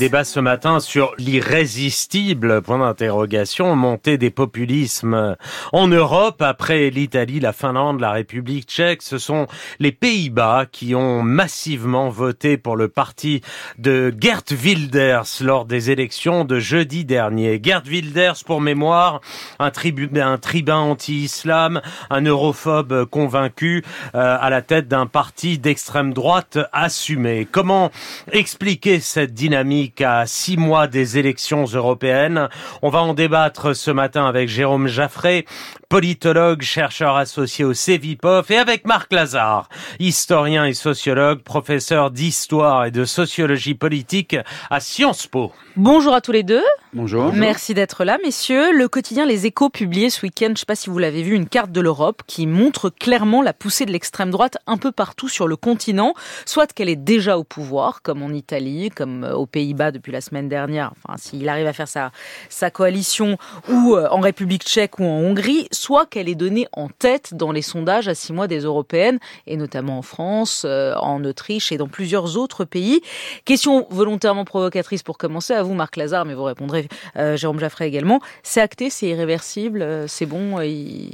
Débat ce matin sur l'irrésistible point d'interrogation montée des populismes en Europe après l'Italie, la Finlande, la République tchèque. Ce sont les Pays-Bas qui ont massivement voté pour le parti de Gert Wilders lors des élections de jeudi dernier. Gert Wilders, pour mémoire, un, un tribun anti-islam, un europhobe convaincu euh, à la tête d'un parti d'extrême droite assumé. Comment expliquer cette dynamique à six mois des élections européennes. On va en débattre ce matin avec Jérôme Jaffré, politologue, chercheur associé au CEVIPOF, et avec Marc Lazare, historien et sociologue, professeur d'histoire et de sociologie politique à Sciences Po. Bonjour à tous les deux. Bonjour. Merci d'être là, messieurs. Le quotidien Les Échos publié ce week-end, je ne sais pas si vous l'avez vu, une carte de l'Europe qui montre clairement la poussée de l'extrême droite un peu partout sur le continent, soit qu'elle est déjà au pouvoir, comme en Italie, comme aux Pays-Bas depuis la semaine dernière, enfin s'il arrive à faire sa, sa coalition, ou euh, en République tchèque ou en Hongrie, soit qu'elle est donnée en tête dans les sondages à six mois des européennes, et notamment en France, euh, en Autriche et dans plusieurs autres pays. Question volontairement provocatrice pour commencer, à vous Marc Lazare, mais vous répondrez euh, Jérôme Jaffray également. C'est acté, c'est irréversible, c'est bon, ils,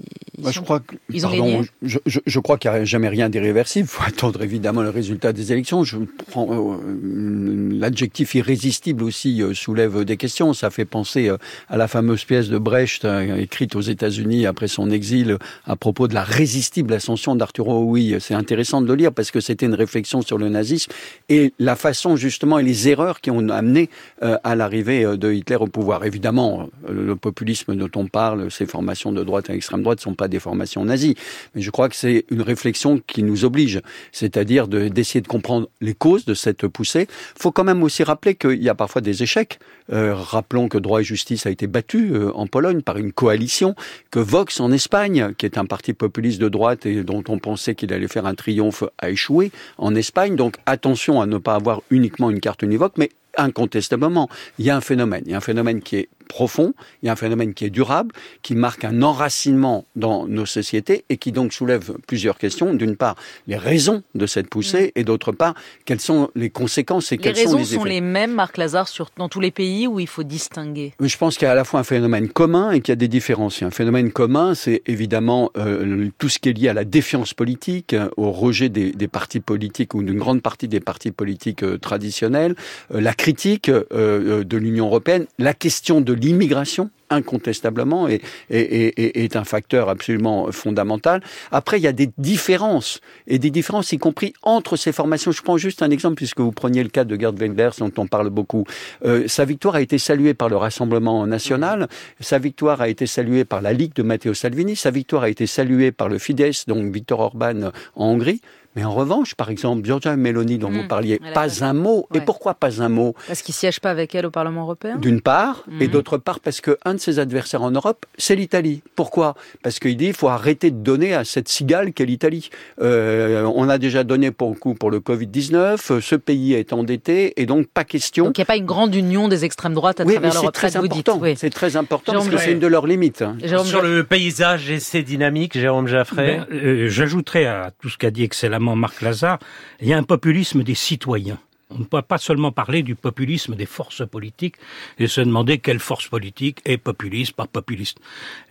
je crois que, ils pardon, je, je, je, crois qu'il n'y a jamais rien d'irréversible. Il faut attendre évidemment le résultat des élections. Je prends l'adjectif irrésistible aussi euh, soulève des questions. Ça fait penser euh, à la fameuse pièce de Brecht euh, écrite aux États-Unis après son exil à propos de la résistible ascension d'Arturo Oui, c'est intéressant de le lire parce que c'était une réflexion sur le nazisme et la façon justement et les erreurs qui ont amené à l'arrivée de Hitler au pouvoir. Évidemment, le populisme dont on parle, ces formations de droite et extrême droite, ne sont pas des formations nazies, mais je crois que c'est une réflexion qui nous oblige, c'est-à-dire d'essayer de, de comprendre les causes de cette poussée. Il faut quand même aussi rappeler qu'il y a parfois des échecs. Euh, rappelons que Droit et Justice a été battu euh, en Pologne par une coalition, que Vox en Espagne, qui est un parti populiste de droite et dont on pensait qu'il allait faire un triomphe, a échoué en Espagne. Donc attention à ne pas avoir uniquement une carte univoque, mais incontestablement, il y a un phénomène. Il y a un phénomène qui est profond, il y a un phénomène qui est durable, qui marque un enracinement dans nos sociétés et qui donc soulève plusieurs questions. D'une part, les raisons de cette poussée mmh. et d'autre part, quelles sont les conséquences et les quels sont les effets. Les raisons sont les mêmes, Marc Lazare, sur, dans tous les pays où il faut distinguer? Je pense qu'il y a à la fois un phénomène commun et qu'il y a des différences. Un phénomène commun, c'est évidemment euh, tout ce qui est lié à la défiance politique, au rejet des, des partis politiques ou d'une grande partie des partis politiques euh, traditionnels, euh, la critique euh, de l'Union européenne, la question de l'immigration incontestablement est, un facteur absolument fondamental. Après, il y a des différences, et des différences y compris entre ces formations. Je prends juste un exemple, puisque vous preniez le cas de Gerd Wenders, dont on parle beaucoup. Euh, sa victoire a été saluée par le Rassemblement national, sa victoire a été saluée par la Ligue de Matteo Salvini, sa victoire a été saluée par le Fidesz, donc Viktor Orban en Hongrie. Mais en revanche, par exemple, Giorgia Meloni, dont mmh, vous parliez, pas un mot. Ouais. Et pourquoi pas un mot Parce qu'il siège pas avec elle au Parlement européen D'une part, mmh. et d'autre part, parce qu'un de ses adversaires en Europe, c'est l'Italie. Pourquoi? Parce qu'il dit qu'il faut arrêter de donner à cette cigale qu'est l'Italie. Euh, on a déjà donné pour le coup pour le Covid-19, ce pays est endetté, et donc pas question... Donc il n'y a pas une grande union des extrêmes droites à oui, travers l'Europe, c'est très important. Oui. C'est très important, Jérôme parce que c'est une de leurs limites. Hein. Jérôme Sur le paysage et ses dynamiques, Jérôme Jaffray ben, euh, J'ajouterais à tout ce qu'a dit excellemment Marc Lazare, il y a un populisme des citoyens. On ne peut pas seulement parler du populisme des forces politiques et se demander quelle force politique est populiste, pas populiste.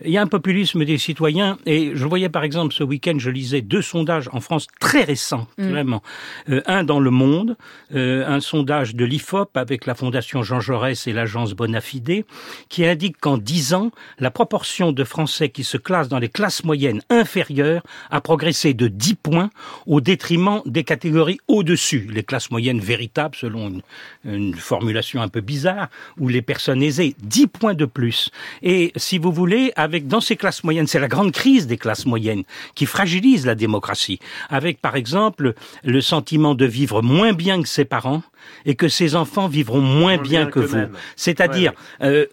Il y a un populisme des citoyens et je voyais par exemple ce week-end, je lisais deux sondages en France très récents, mmh. vraiment. Euh, un dans Le Monde, euh, un sondage de l'IFOP avec la Fondation Jean Jaurès et l'agence Bonafide, qui indique qu'en dix ans, la proportion de Français qui se classent dans les classes moyennes inférieures a progressé de 10 points au détriment des catégories au-dessus, les classes moyennes véritables selon une, une, formulation un peu bizarre, où les personnes aisées, 10 points de plus. Et si vous voulez, avec dans ces classes moyennes, c'est la grande crise des classes moyennes qui fragilise la démocratie, avec par exemple le sentiment de vivre moins bien que ses parents et que ses enfants vivront moins, moins bien, bien, que, que vous. C'est-à-dire, ouais. euh,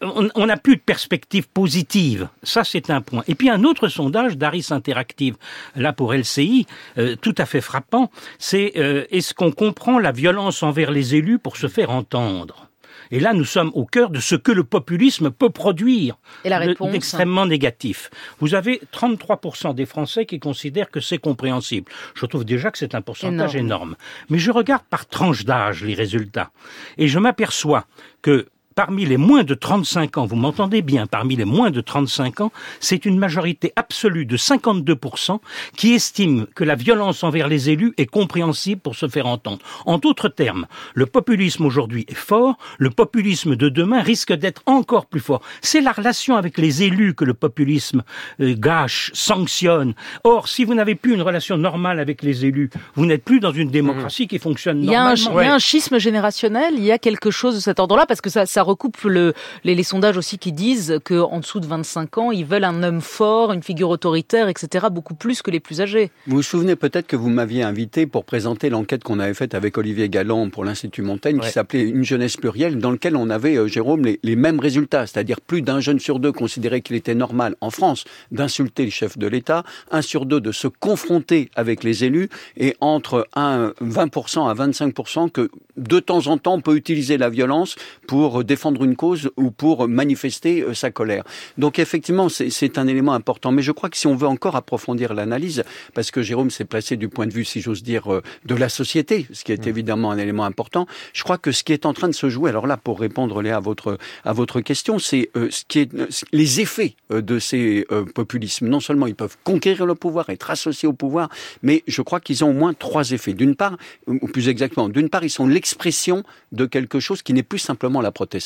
on n'a plus de perspective positive. Ça, c'est un point. Et puis un autre sondage d'Aris Interactive, là pour LCI, euh, tout à fait frappant, c'est euh, est-ce qu'on comprend la violence envers les élus pour se faire entendre? Et là, nous sommes au cœur de ce que le populisme peut produire. Et la réponse D'extrêmement négatif. Vous avez 33% des Français qui considèrent que c'est compréhensible. Je trouve déjà que c'est un pourcentage énorme. Mais je regarde par tranche d'âge les résultats. Et je m'aperçois que parmi les moins de 35 ans, vous m'entendez bien, parmi les moins de 35 ans, c'est une majorité absolue de 52% qui estime que la violence envers les élus est compréhensible pour se faire entendre. En d'autres termes, le populisme aujourd'hui est fort, le populisme de demain risque d'être encore plus fort. C'est la relation avec les élus que le populisme euh, gâche, sanctionne. Or, si vous n'avez plus une relation normale avec les élus, vous n'êtes plus dans une démocratie qui fonctionne normalement. Il y a un, schisme générationnel, il y a quelque chose de cet ordre-là, parce que ça, ça recoupe le, les, sondages aussi qui disent qu'en dessous de 25 ans, ils veulent un homme fort, une figure autoritaire, etc., beaucoup plus que les plus âgés. Vous vous souvenez peut-être que vous m'aviez invité pour présenter l'enquête qu'on avait faite avec Olivier Galland pour l'Institut Montaigne, qui s'appelait Une jeunesse plurielle, dans lequel on avait, euh, Jérôme, les, les, mêmes résultats, c'est-à-dire plus d'un jeune sur deux considérait qu'il était normal en France d'insulter le chef de l'État, un sur deux de se confronter avec les élus, et entre un 20% à 25% que de temps en temps on peut utiliser la violence pour défendre une cause ou pour manifester euh, sa colère. Donc effectivement, c'est un élément important. Mais je crois que si on veut encore approfondir l'analyse, parce que Jérôme s'est placé du point de vue, si j'ose dire, euh, de la société, ce qui est mm. évidemment un élément important, je crois que ce qui est en train de se jouer, alors là, pour répondre Léa à votre à votre question, c'est euh, ce qui est les effets de ces populismes. Non seulement ils peuvent conquérir le pouvoir, être associés au pouvoir, mais je crois qu'ils ont au moins trois effets. D'une part, ou plus exactement, d'une part, ils sont l'expression de quelque chose qui n'est plus simplement la protestation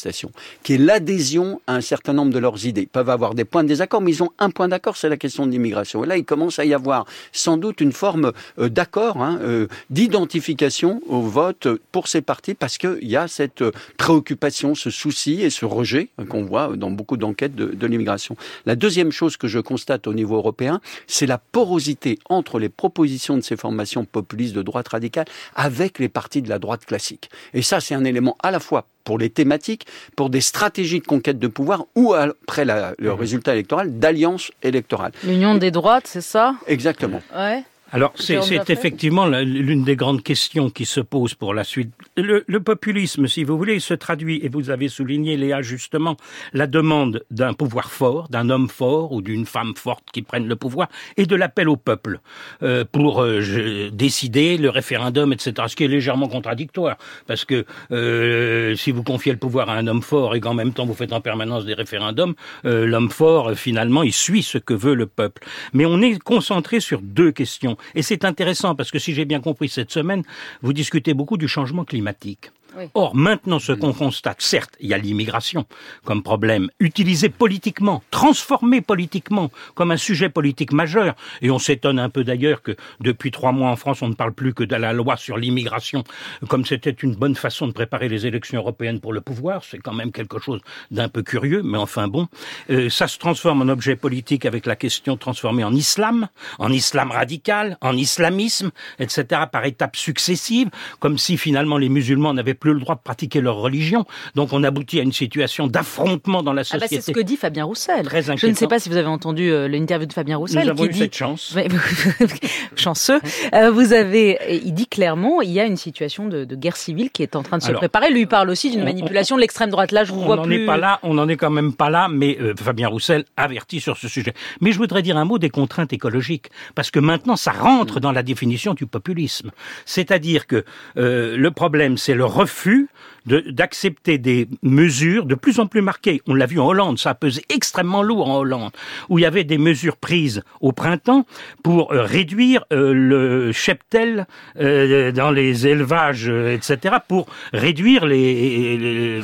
qui est l'adhésion à un certain nombre de leurs idées. Ils peuvent avoir des points de désaccord, mais ils ont un point d'accord, c'est la question de l'immigration. Et là, il commence à y avoir sans doute une forme euh, d'accord, hein, euh, d'identification au vote pour ces partis, parce qu'il y a cette euh, préoccupation, ce souci et ce rejet qu'on voit dans beaucoup d'enquêtes de, de l'immigration. La deuxième chose que je constate au niveau européen, c'est la porosité entre les propositions de ces formations populistes de droite radicale avec les partis de la droite classique. Et ça, c'est un élément à la fois pour les thématiques, pour des stratégies de conquête de pouvoir ou après le mmh. résultat électoral d'alliance électorale. L'union des droites, c'est ça? Exactement. Ouais. Alors, c'est effectivement l'une des grandes questions qui se pose pour la suite. Le, le, populisme, si vous voulez, se traduit, et vous avez souligné, Léa, justement, la demande d'un pouvoir fort, d'un homme fort ou d'une femme forte qui prenne le pouvoir, et de l'appel au peuple euh, pour euh, décider le référendum, etc. Ce qui est légèrement contradictoire, parce que euh, si vous confiez le pouvoir à un homme fort et qu'en même temps vous faites en permanence des référendums, euh, l'homme fort, finalement, il suit ce que veut le peuple. Mais on est concentré sur deux questions. Et c'est intéressant parce que si j'ai bien compris cette semaine, vous discutez beaucoup du changement climatique mathématiques. Or, maintenant, ce qu'on constate, certes, il y a l'immigration comme problème, utilisé politiquement, transformé politiquement comme un sujet politique majeur. Et on s'étonne un peu d'ailleurs que depuis trois mois en France, on ne parle plus que de la loi sur l'immigration, comme c'était une bonne façon de préparer les élections européennes pour le pouvoir. C'est quand même quelque chose d'un peu curieux, mais enfin bon. Euh, ça se transforme en objet politique avec la question transformée en islam, en islam radical, en islamisme, etc., par étapes successives, comme si finalement les musulmans n'avaient plus le droit de pratiquer leur religion. Donc on aboutit à une situation d'affrontement dans la société. Ah bah c'est ce que dit Fabien Roussel. Très Je ne sais pas si vous avez entendu euh, l'interview de Fabien Roussel. Nous avons qui eu dit... cette chance. Chanceux. Euh, vous avez, il dit clairement, il y a une situation de, guerre civile qui est en train de se préparer. Lui parle aussi d'une manipulation de l'extrême droite. Là, je vous on vois plus. Est pas là, on n'en est quand même pas là, mais euh, Fabien Roussel avertit sur ce sujet. Mais je voudrais dire un mot des contraintes écologiques, parce que maintenant, ça rentre dans la définition du populisme. C'est-à-dire que le problème, c'est le refus fut d'accepter des mesures de plus en plus marquées. On l'a vu en Hollande, ça a pesé extrêmement lourd en Hollande, où il y avait des mesures prises au printemps pour euh, réduire euh, le cheptel euh, dans les élevages, etc., pour réduire les,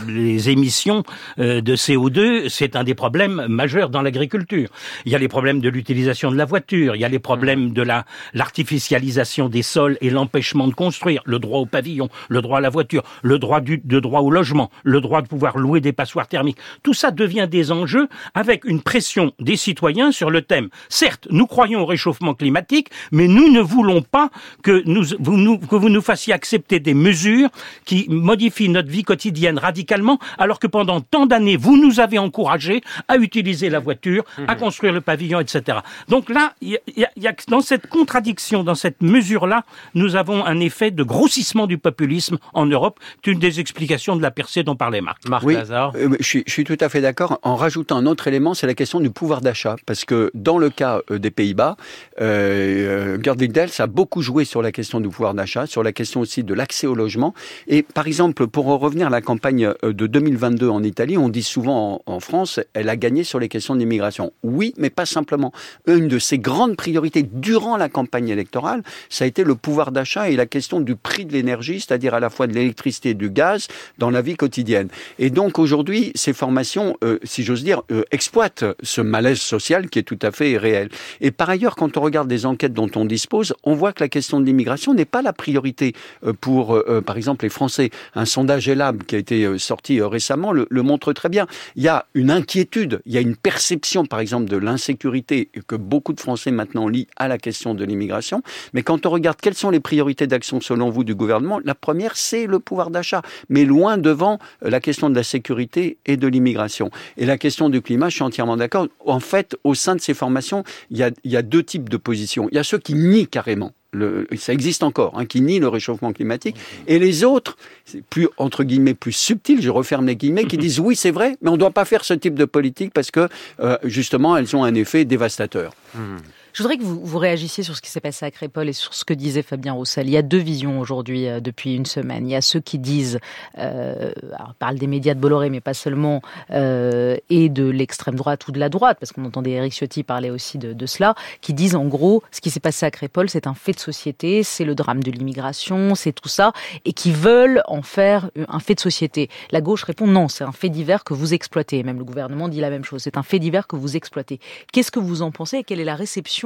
émissions de CO2. C'est un des problèmes majeurs dans l'agriculture. Il y a les problèmes de l'utilisation de la voiture, il y a les problèmes de la l'artificialisation des sols et l'empêchement de construire, le droit au pavillon, le droit à la voiture, le droit du, droit au logement, le droit de pouvoir louer des passoires thermiques. Tout ça devient des enjeux avec une pression des citoyens sur le thème. Certes, nous croyons au réchauffement climatique, mais nous ne voulons pas que, nous, vous, nous, que vous nous fassiez accepter des mesures qui modifient notre vie quotidienne radicalement, alors que pendant tant d'années, vous nous avez encouragés à utiliser la voiture, à mhm. construire le pavillon, etc. Donc là, y y a, dans cette contradiction, dans cette mesure-là, nous avons un effet de grossissement du populisme en Europe. C'est une des l'explication de la percée dont parlait Marc. Marc oui, euh, je, suis, tout à fait d'accord. En rajoutant un autre élément, c'est la question du pouvoir d'achat. Parce que dans le cas euh, des Pays-Bas, euh, Gerd a beaucoup joué sur la question du pouvoir d'achat, sur la question aussi de l'accès au logement. Et par exemple, pour revenir à la campagne euh, de 2022 en Italie, on dit souvent en, en France, elle a gagné sur les questions d'immigration. Oui, mais pas simplement. Une de ses grandes priorités durant la campagne électorale, ça a été le pouvoir d'achat et la question du prix de l'énergie, c'est-à-dire à la fois de l'électricité et du gaz dans la vie quotidienne. Et donc aujourd'hui, ces formations, euh, si j'ose dire, euh, exploitent ce malaise social qui est tout à fait réel. Et par ailleurs, quand on regarde des enquêtes dont on dispose, on voit que la question de l'immigration n'est pas la priorité euh, pour, par exemple, les Français. Un sondage ELAB qui a été sorti récemment le, le, montre très bien. Il y a une inquiétude, il y a une perception, par exemple, de l'insécurité que beaucoup de Français maintenant lient à la question de l'immigration. Mais quand on regarde quelles sont les priorités d'action selon vous du gouvernement, la première, c'est le pouvoir d'achat, mais loin devant euh, la question de la sécurité et de l'immigration. Et la question du climat, je suis entièrement d'accord. En fait, au sein de ces formations, il y a, il y a deux types de positions. Il y a ceux qui nient carrément le, ça existe encore, hein, qui nient le réchauffement climatique, et les autres, plus entre guillemets plus subtils, je referme les guillemets, qui disent oui c'est vrai, mais on ne doit pas faire ce type de politique parce que euh, justement elles ont un effet dévastateur. Mmh. Je voudrais que vous, vous réagissiez sur ce qui s'est passé à Crépol et sur ce que disait Fabien Roussel. Il y a deux visions aujourd'hui euh, depuis une semaine. Il y a ceux qui disent, euh, on parle des médias de Bolloré, mais pas seulement, euh, et de l'extrême droite ou de la droite, parce qu'on entendait Eric Ciotti parler aussi de, de, cela, qui disent en gros, ce qui s'est passé à Crépol, c'est un fait de société, c'est le drame de l'immigration, c'est tout ça, et qui veulent en faire un fait de société. La gauche répond non, c'est un fait divers que vous exploitez. Même le gouvernement dit la même chose. C'est un fait divers que vous exploitez. Qu'est-ce que vous en pensez et quelle est la réception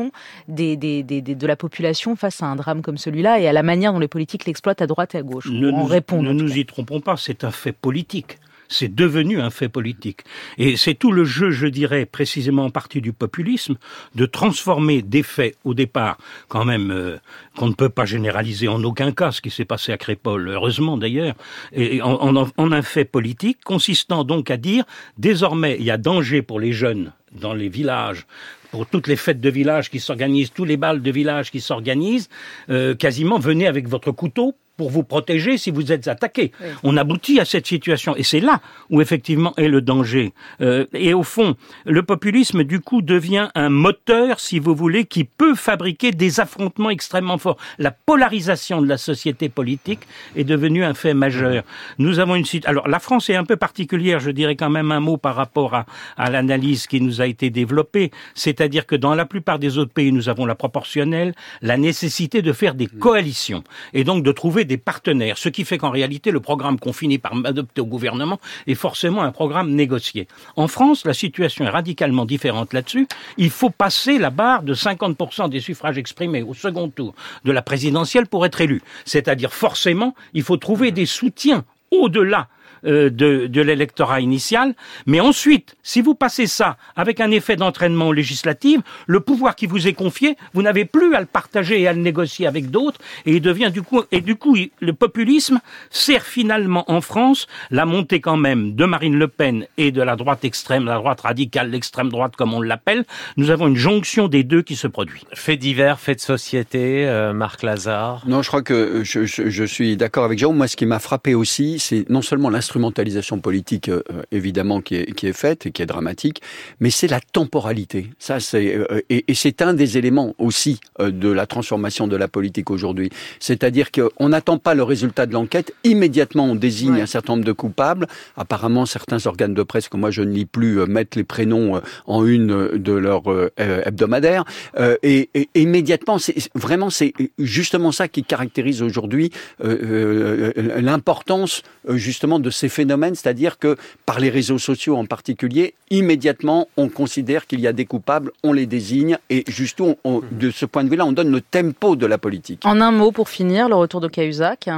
des, de la population face à un drame comme celui-là et à la manière dont les politiques l'exploitent à droite et à gauche. Ne, nous, ne nous y trompons pas, c'est un fait politique c'est devenu un fait politique. Et c'est tout le jeu, je dirais, précisément en partie du populisme, de transformer des faits au départ, quand même, euh, qu'on ne peut pas généraliser en aucun cas, ce qui s'est passé à Crépole, heureusement d'ailleurs, et en, en un fait politique, consistant donc à dire, désormais, il y a danger pour les jeunes dans les villages pour toutes les fêtes de village qui s'organisent, tous les balles de village qui s'organisent, euh, quasiment venez avec votre couteau pour vous protéger si vous êtes attaqué. On aboutit à cette situation et c'est là où effectivement est le danger. Euh, et au fond, le populisme du coup devient un moteur, si vous voulez, qui peut fabriquer des affrontements extrêmement forts. La polarisation de la société politique est devenue un fait majeur. Nous avons une alors la France est un peu particulière, je dirais quand même un mot par rapport à, à l'analyse qui nous a été développée, c'est-à-dire que dans la plupart des autres pays, nous avons la proportionnelle, la nécessité de faire des coalitions et donc de trouver des partenaires, ce qui fait qu'en réalité, le programme qu'on finit par adopter au gouvernement est forcément un programme négocié. En France, la situation est radicalement différente là-dessus. Il faut passer la barre de 50% des suffrages exprimés au second tour de la présidentielle pour être élu. C'est-à-dire, forcément, il faut trouver des soutiens au-delà de, de l'électorat initial. Mais ensuite, si vous passez ça avec un effet d'entraînement législatif, le pouvoir qui vous est confié, vous n'avez plus à le partager et à le négocier avec d'autres, et il devient du coup, et du coup, le populisme sert finalement en France la montée quand même de Marine Le Pen et de la droite extrême, la droite radicale, l'extrême droite comme on l'appelle. Nous avons une jonction des deux qui se produit. Fait divers, fait de société, euh, Marc Lazare. Non, je crois que je, je, je suis d'accord avec Jérôme. Moi, ce qui m'a frappé aussi, c'est non seulement l'instrument instrumentalisation politique euh, évidemment qui est, qui est faite et qui est dramatique, mais c'est la temporalité. Ça, c'est euh, et, et c'est un des éléments aussi euh, de la transformation de la politique aujourd'hui. C'est-à-dire qu'on n'attend pas le résultat de l'enquête immédiatement. On désigne un certain nombre de coupables. Apparemment, certains organes de presse que moi je ne lis plus mettent les prénoms en une de leur hebdomadaire et, et, immédiatement, c'est vraiment c'est justement ça qui caractérise aujourd'hui l'importance justement de ces phénomènes, c'est-à-dire que par les réseaux sociaux en particulier, immédiatement, on considère qu'il y a des coupables, on les désigne, et justement, de ce point de vue-là, on donne le tempo de la politique. En un mot, pour finir, le retour de Cahuzac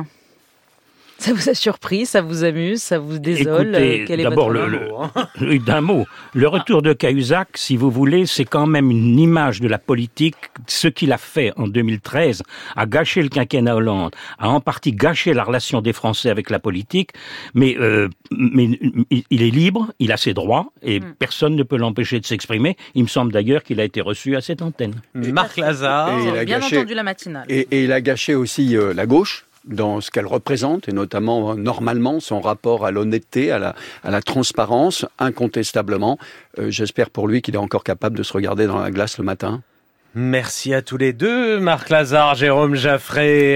ça vous a surpris, ça vous amuse, ça vous désole Écoutez, D'abord, le, hein d'un mot, le retour de Cahuzac, si vous voulez, c'est quand même une image de la politique. Ce qu'il a fait en 2013 a gâché le quinquennat Hollande, a en partie gâché la relation des Français avec la politique, mais, euh, mais il est libre, il a ses droits, et mm. personne ne peut l'empêcher de s'exprimer. Il me semble d'ailleurs qu'il a été reçu à cette antenne. Marc Lazare, et il a bien gâché, entendu la matinale. Et, et, il a gâché aussi euh, la gauche dans ce qu'elle représente, et notamment normalement son rapport à l'honnêteté, à la, à la transparence, incontestablement. Euh, j'espère pour lui qu'il est encore capable de se regarder dans la glace le matin. Merci à tous les deux, Marc Lazare, Jérôme Jaffré.